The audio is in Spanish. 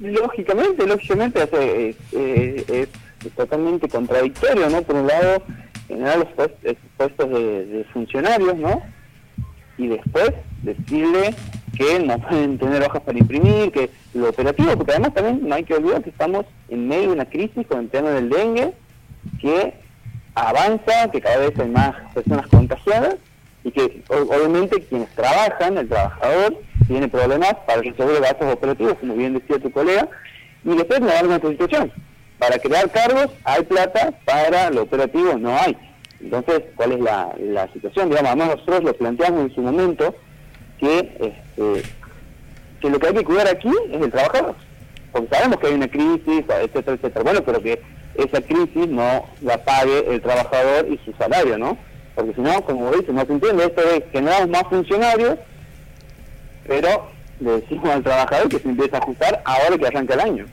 lógicamente, lógicamente es, totalmente contradictorio, ¿no? Por un lado, generar los puestos, de, funcionarios, ¿no? Y después decirle que no pueden tener hojas para imprimir, que lo operativo, porque además también no hay que olvidar que estamos en medio de una crisis con el tema del dengue, que avanza, que cada vez hay más personas contagiadas y que obviamente quienes trabajan, el trabajador, tiene problemas para resolver gastos operativos, como bien decía tu colega, y después me da una situación. Para crear cargos hay plata, para lo operativo no hay. Entonces, ¿cuál es la, la situación? Digamos, además nosotros lo planteamos en su momento que, este, que lo que hay que cuidar aquí es el trabajador. Porque sabemos que hay una crisis, etcétera, etcétera. Bueno, pero que esa crisis no la pague el trabajador y su salario, ¿no? Porque si no, como dice, no se entiende, esto es generamos más funcionarios, pero le decimos al trabajador que se empieza a ajustar ahora que arranca el año.